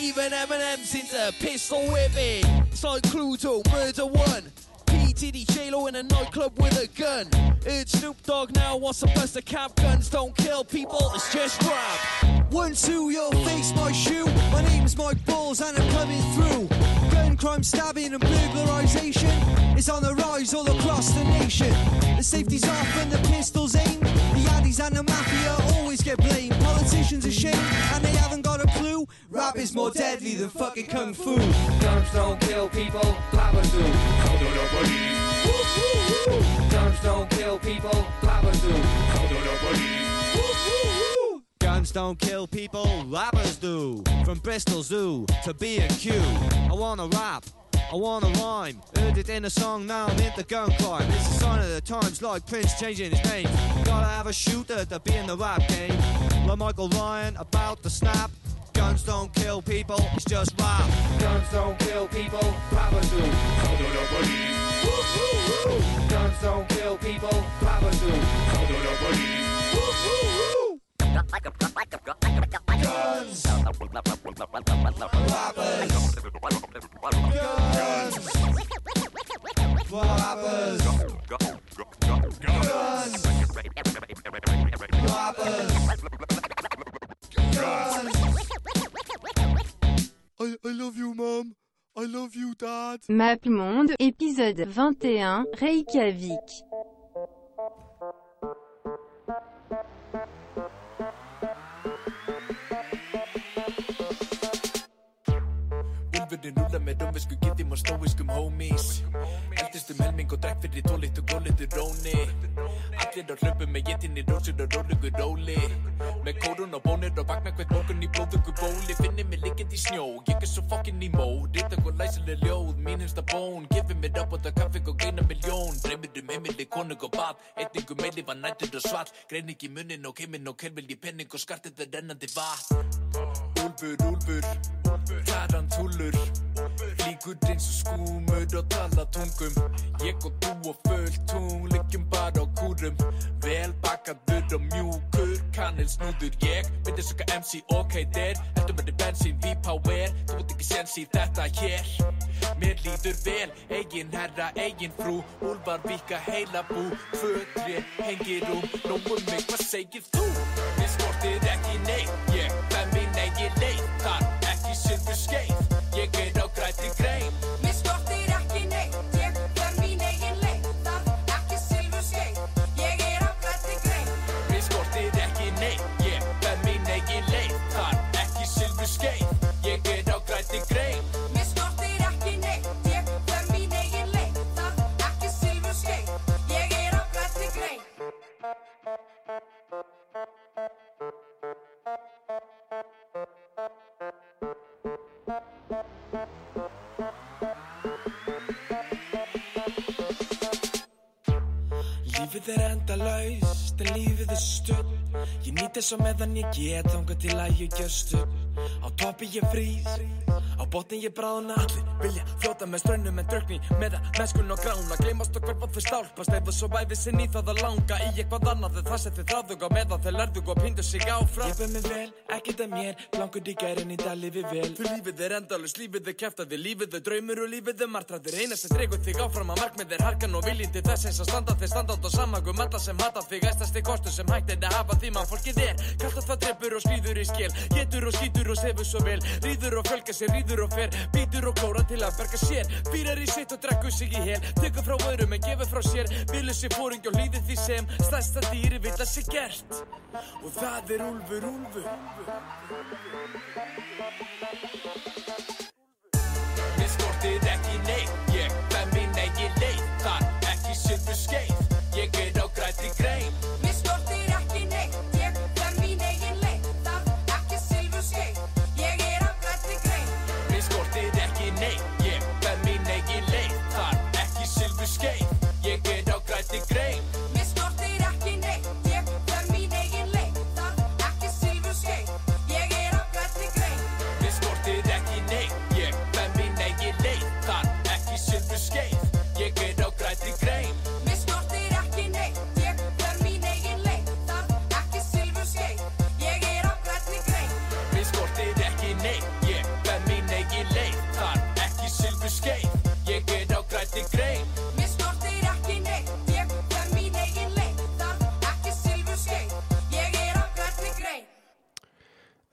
Even Eminem since to pistol whipping, me. So clue to murder one. P. Diddy, J-Lo in a nightclub with a gun. It's Snoop Dogg now, wants to bust a cap. Guns don't kill people, it's just rap. One, two, your face, my shoe. My name's Mike Balls and I'm coming through. Gun crime, stabbing and burglarization is on the rise all across the nation. The safety's off and the pistol's aimed. The addies and the mafia always get blamed. Politicians ashamed and they haven't got a clue. Rap is more deadly than fucking kung fu. Guns don't kill people, rappers do. The. Guns don't kill people, rappers do. The. Guns don't kill people, rappers do. From Bristol Zoo to B&Q. I wanna rap, I wanna rhyme. Heard it in a song, now I'm into gun crime. It's a sign of the times, like Prince changing his name. Gotta have a shooter to be in the rap game. Like Michael Ryan, about to snap. Guns don't kill people, it's just rap. Guns don't kill people, rappers do. So do the police. Guns don't kill people, rappers do. So do the police. Guns. Rappers. Guns. Guns. Guns. I, love you, mom. I love you, dad. MapMonde, épisode 21, Reykjavik. Úlfurinn rúla með rómversku gittim og stóiskum homies. Eldist um helming og drekk fyrir tólitt og gólitur róni. Allir á hlöpu með getinni rósur og rólugu róli. Með kórun og bónir og vakna hvert morgun í blóðugu bóli. Finni mig liggjandi í snjó, ég er svo fokkin í mó Rita hvað læsileg ljóð, mín hinsta bón. Gifið mér upp á það kaffi og geina miljón Dreymir um heimili, konung og bad Eitningu meili var nættur og svall. Grein ekki munnin og keimin og kelvil í penning og skartið er rennandi vatn. Úlfur, úlfur, tarantúlur Líkur eins og skúmur og tala tungum. Ég og þú og fullt tung Liggjum bara á kúrum. Vel bakaður og mjúkur Kanil snúður. Ég Myndi söka MC ok der Heldur með þið bensín V-Power Þú veit ekki sens í þetta hér. Mér líður vel Egin herra, egin frú. Úlfar vika heila bú. Tre, hengir um Nóum mig, hvað segir þú? Mér skortir ekki neitt. Ég fær mín eigin leið shit risque. Lífið er endalaust, en lífið er stutt. Ég nýt þess að meðan ég get þangað til að ég gjöst upp Á toppi ég frýs, á botni ég bráðna. Allir vilja fljóta með strönnum en drökni Meðan mennskun og grána Gleymast og hverfa þau stálpast Ef svo væfi sér nýð það að langa Í eitthvað annað. En það sem þið þráðug á Meðan þau lærðug og pindu sig áfram Ég ber mig vel, ekkert að mér. Blankur í gærin í dag lífið vel. Fyrir lífið er endalust, lífið er kæftaði Lífið er draumur og lífið er martraðir Eina sem dregur þig áfram að markmið er harkan og viljinn til þess eins að standa þig standátt og samagum Alla sem hata þig, æstast þig kostu sem hægt er að hafa því mann fólkið er. Kallt að það dreipur og slíður í skil Getur og skýtur líður og sefur svo vel. Ríður og fjölga sér, ríður og fer. Býtur og klóra til að berga sér. Býrar í sitt og drekkur sig í hel. Tekur frá öðrum en gefur frá sér. Vilur sér fóring og hlýðir því sem Stærsta dýri vill að sér gert. Og það er Úlfur, Úlfur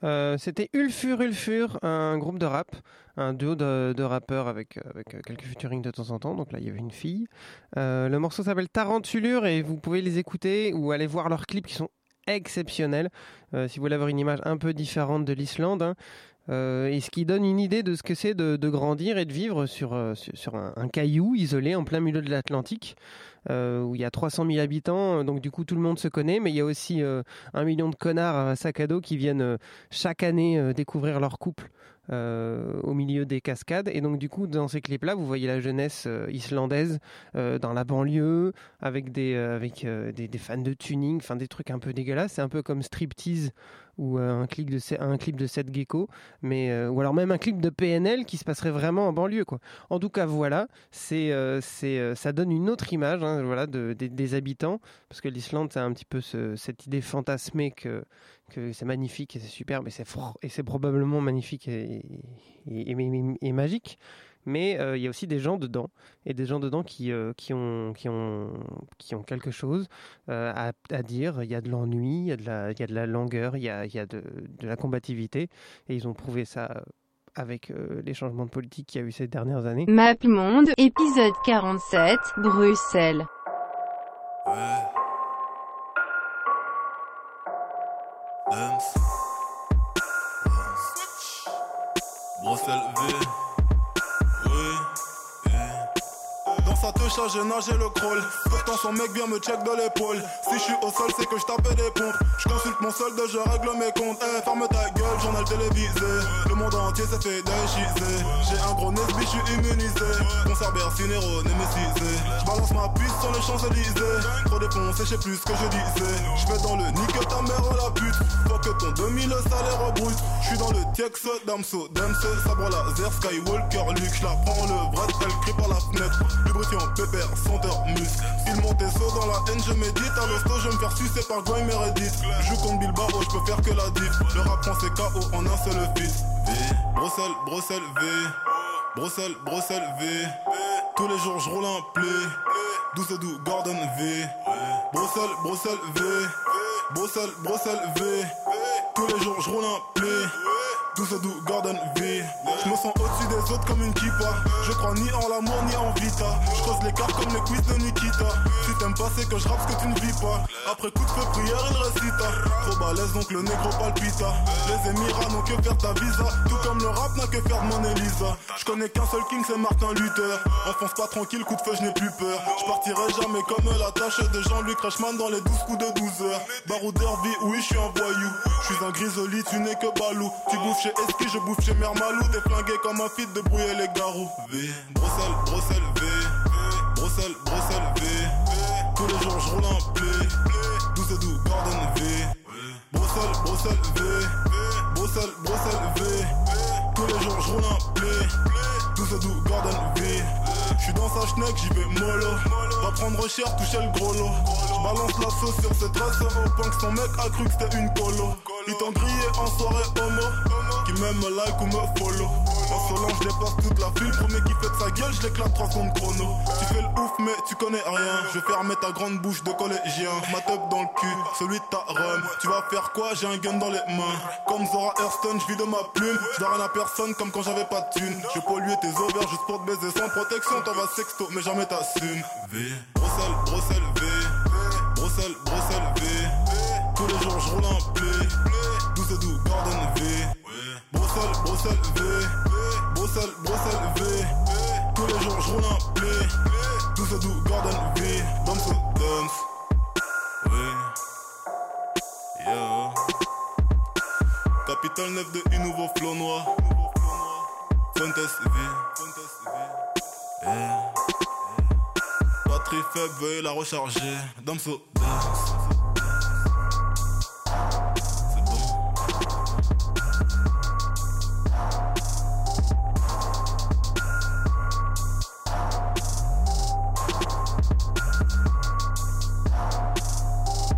Euh, C'était Ulfur Ulfur, un groupe de rap, un duo de, rappeurs avec, avec euh, quelques featuring de temps en temps. Donc là, il y avait une fille. Euh, le morceau s'appelle Tarentulure et vous pouvez les écouter ou aller voir leurs clips qui sont exceptionnels. Euh, si vous voulez avoir une image un peu différente de l'Islande. hein. Euh, et ce qui donne une idée de ce que c'est de, grandir et de vivre sur, euh, sur, un, caillou isolé en plein milieu de l'Atlantique, euh, où il y a 300 000 habitants, donc du coup tout le monde se connaît, mais il y a aussi un million de connards à sac à dos qui viennent chaque année découvrir leur couple euh, au milieu des cascades. Et donc du coup dans ces clips-là, vous voyez la jeunesse euh, islandaise euh, dans la banlieue, avec des, avec, des, fans de tuning, enfin des trucs un peu dégueulasses, c'est un peu comme Striptease ou un clip de un clip de Seth Gecko, mais ou alors même un clip de PNL qui se passerait vraiment en banlieue quoi. En tout cas voilà, c'est c'est ça donne une autre image hein, voilà de, des- habitants parce que l'Islande c'est un petit peu ce- cette idée fantasmée que que c'est magnifique et c'est superbe et c'est fr- et c'est probablement magnifique et, et, et- et- et magique. Mais euh, il y a aussi des gens dedans et des gens dedans qui, euh, qui, ont, qui, ont, qui ont quelque chose euh, à, à dire. Il y a de l'ennui, il y a de la, il y a de la langueur, il y a, il y a de, de la combativité. Et ils ont prouvé ça avec euh, les changements de politique qu'il y a eu ces dernières années. MapMonde, épisode 47, Bruxelles. Bruxelles V. Oui. Dans sa touche, j'ai nagé le crawl. Pourtant, son mec vient me check de l'épaule. Si je suis au sol, c'est que je tapais des pompes. Je consulte mon solde, je règle mes comptes. Eh, ferme ta gueule, journal télévisé. Le monde entier s'est fait déchiser. J'ai un gros Nesby, je suis immunisé. Concert Bercinero, némécisé. Je balance ma puce sur les Champs-Élysées. Trop défoncé, je sais plus ce que je disais. Je vais dans le nique ta mère la pute. Faut que ton 2000 salaire brut. Je suis dans le Tiex, Damso, Damso, sabre laser, Skywalker, Luke. Je la prends le bras, elle crie par la fenêtre. Lubrifiant, pépère, senteur, muscle. Il monte et saut dans la haine, je médite. À l'hosto, je me faire sucer par Grime. Je joue contre Bilbao, je peux faire que la diff. Le rap français KO en un seul fils. V, Bruxelles, Bruxelles, V. Bruxelles, Bruxelles, V. Tous les jours, je roule un play. 12 et doux, Gordon V. Bruxelles, Bruxelles, V. Bruxelles, Bruxelles, V. Tous les jours, je roule un play. 12 et doux, Gordon V. Je me sens au-dessus des autres comme une kippa. Je crois ni en l'amour ni en vita. Je creuse l'écart comme les quiz de Nikita. Si t'aimes pas, c'est que je rappe ce que tu ne vis pas. Après coup de feu, prière, il récita. Trop balèze, donc le négro palpita. Les Émirats n'ont que faire ta visa. Tout comme le rap n'a que faire de mon Elisa. Je connais qu'un seul king, c'est Martin Luther. Enfonce pas tranquille, coup de feu, je n'ai plus peur. Je partirai jamais comme la tâche de Jean-Luc Reichmann dans les 12 coups de 12 heures. Baroudeur vie, oui, je suis un voyou. Je suis un grisoli, tu n'es que balou. Tu bouffes chez Eski, je bouffe chez Mermalou. T'es flingué comme un fit de brouiller les garous. V, Bruxelles, Bruxelles, V. Bruxelles, Bruxelles, V. Tous les jours, je roule un play. 12 et doux, Gordon V. Bruxelles, Bruxelles, V. Bruxelles, Bruxelles, V. Tous les jours, je roule un play. 12 et doux, Gordon V. J'suis dans sa schneck, j'y vais mollo. Va prendre cher, toucher le gros lot. J'balance la sauce sur cette race au point que son mec a cru que c'était une colo. Ils t'ont grillé en soirée homo. Qui même me like ou me follow. En solo, je dépasse toute la file. Premier qui fait de sa gueule, je l'éclate 3 secondes chrono. Tu fais le ouf, mais tu connais rien. Je vais fermer ta grande bouche de collégien. Ma teub dans le cul, celui de ta rhum. Tu vas faire quoi? J'ai un gun dans les mains. Comme Zora Hurston, je vis de ma plume. Je rien à personne comme quand j'avais pas de thune. Je polluer tes ovaires juste pour te baiser sans protection. T'en vas sexto, mais jamais t'assumes. V, Bruxelles, Bruxelles, V. Bruxelles, Bruxelles, V. Tous les jours, je roule en play. 12 et 12, Gordon V. Bruxelles, Bruxelles, V. Bruxelles, Bruxelles, V. Tous les jours, je roule play. 12 et 12, Gordon V. Dance, dance. Ouais. Yo. Capital 9 de U nouveau flow noir. Fuentes V. Veuillez la recharger. Damso, dance.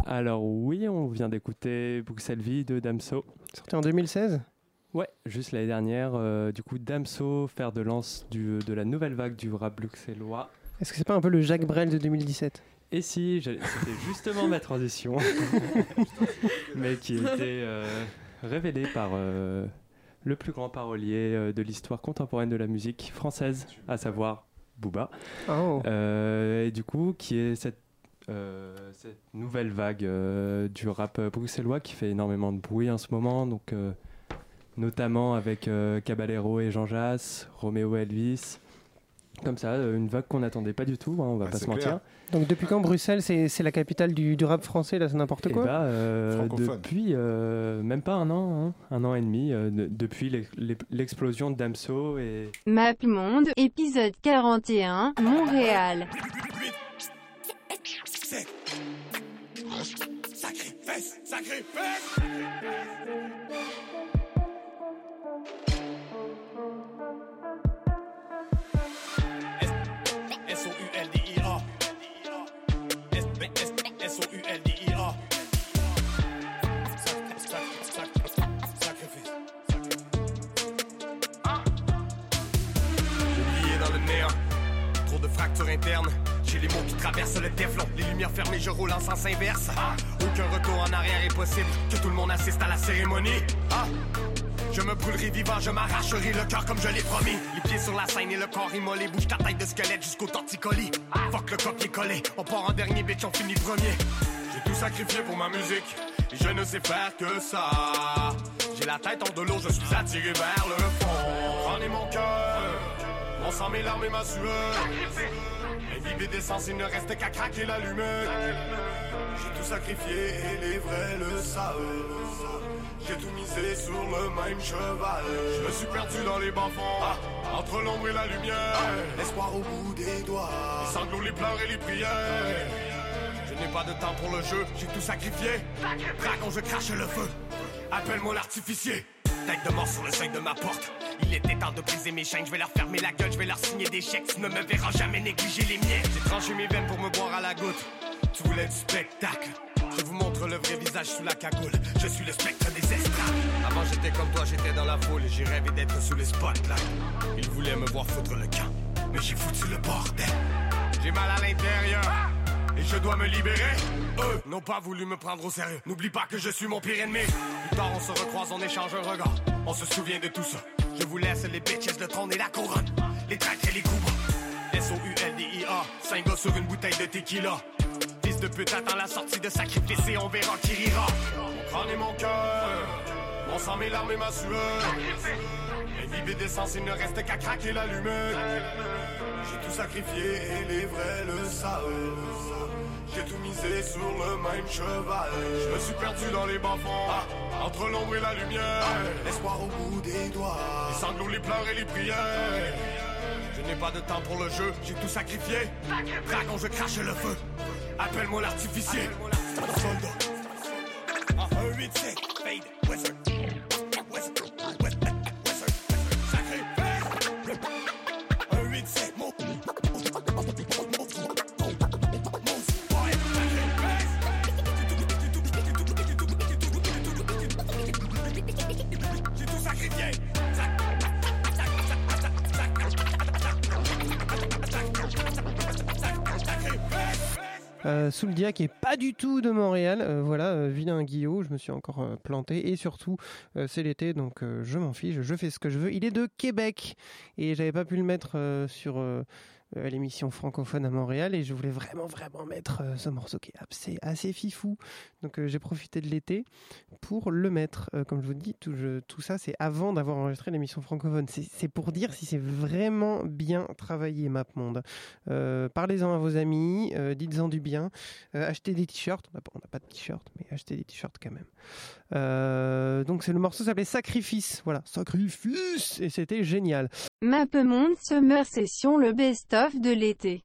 Alors oui, on vient d'écouter Bruxelles Vie de Damso. Sorti en 2016 Ouais, juste l'année dernière. euh, du coup, Damso, faire de lance du, de la nouvelle vague du rap bruxellois. Est-ce que c'est pas un peu le Jacques Brel de 2017 Et si, c'était justement ma transition, mais qui était euh, révélée par euh, le plus grand parolier euh, de l'histoire contemporaine de la musique française, à savoir Booba. Oh. Euh, et du coup, qui est cette, euh, cette nouvelle vague euh, du rap bruxellois qui fait énormément de bruit en ce moment, donc euh, notamment avec Caballero et Jean Jass, Roméo Elvis. Comme ça, euh, une vague qu'on n'attendait pas du tout, hein, on va pas se mentir. Donc depuis quand Bruxelles, c'est la capitale du, du rap français, là c'est n'importe Eh quoi bah, euh, depuis euh, même pas un an, hein, un an et demi, euh, de- depuis l'ex- l'ex- l'explosion de Damso et MapMonde, épisode 41, Montréal. Sacrifice, sacrifice. Je roule en sens inverse. Aucun retour en arrière est possible. Que tout le monde assiste à la cérémonie. Ah. Je me brûlerai vivant, je m'arracherai le cœur comme je l'ai promis. Les pieds sur la scène et le corps immolé. Bouge ta tête de squelette jusqu'au torticolis. Fuck le copier collé. On part en dernier, bitch, on finit premier. J'ai tout sacrifié pour ma musique. Et je ne sais faire que ça. J'ai la tête hors de l'eau, je suis attiré vers le fond. Prenez mon cœur. Mon sang, mes larmes et ma sueur. Imbibé d'essence, il ne reste qu'à craquer l'allumette. J'ai tout sacrifié et les vrais le savent. J'ai tout misé sur le même cheval. Je me suis perdu dans les bas-fonds, entre l'ombre et la lumière. L'espoir au bout des doigts, les sanglots, les pleurs et les prières. Je n'ai pas de temps pour le jeu, j'ai tout sacrifié. Dragon, je crache le feu. Appelle-moi l'artificier. Tête de mort sur le seuil de ma porte. Il était temps de briser mes chaînes, je vais leur fermer la gueule, je vais leur signer des chèques. Tu ne me verras jamais négliger les miens. J'ai tranché mes veines pour me boire à la goutte. Tu voulais du spectacle. Je vous montre le vrai visage sous la cagoule. Je suis le spectre des estrades. Avant j'étais comme toi, j'étais dans la foule et j'ai rêvé d'être sous les spotlights. Ils voulaient me voir foutre le camp, mais j'ai foutu le bordel. J'ai mal à l'intérieur et je dois me libérer. Eux n'ont pas voulu me prendre au sérieux. N'oublie pas que je suis mon pire ennemi. Plus tard on se recroise, on échange un regard. On se souvient de tout ça. Je vous laisse les bitches, le trône et la couronne. Les traîtres et les coups. S-O-U-L-D-I-A. Cinq gars sur une bouteille de tequila. Fils de pute attend la sortie de sacrifice et on verra qui rira. Mon crâne et mon cœur. Mon sang, mes larmes et ma sueur. Imbibé d'essence, il ne reste qu'à craquer l'allumette. J'ai tout sacrifié et les vrais le savent. J'ai tout misé sur le même cheval. Je me suis perdu dans les bas-fonds, entre l'ombre et la lumière. L'espoir au bout des doigts, les sanglots, les pleurs et les prières. Je n'ai pas de temps pour le jeu, j'ai tout sacrifié. Dragon, je crache le feu. Appelle-moi l'artificier. Soldat. Ah, Un 8 7 fade. Wizard, Euh, Souldia qui est pas du tout de Montréal. Euh, voilà, euh, vilain Guillaume, je me suis encore euh, planté. Et surtout, c'est l'été, donc je m'en fiche, je fais ce que je veux. Il est de Québec et j'avais pas pu le mettre sur euh, l'émission francophone à Montréal et je voulais vraiment vraiment mettre euh, ce morceau qui est assez, assez fifou. Donc euh, j'ai profité de l'été pour le mettre. Comme je vous dis, tout, tout ça c'est avant d'avoir enregistré l'émission francophone. C'est pour dire si c'est vraiment bien travaillé MapMonde. Parlez-en à vos amis, dites-en du bien, achetez des t-shirts. On n'a pas, de t-shirts, mais achetez des t-shirts quand même. Donc c'est le morceau s'appelait Sacrifice. Voilà, Sacrifice et c'était génial. MapMonde Summer Session le best-of de l'été.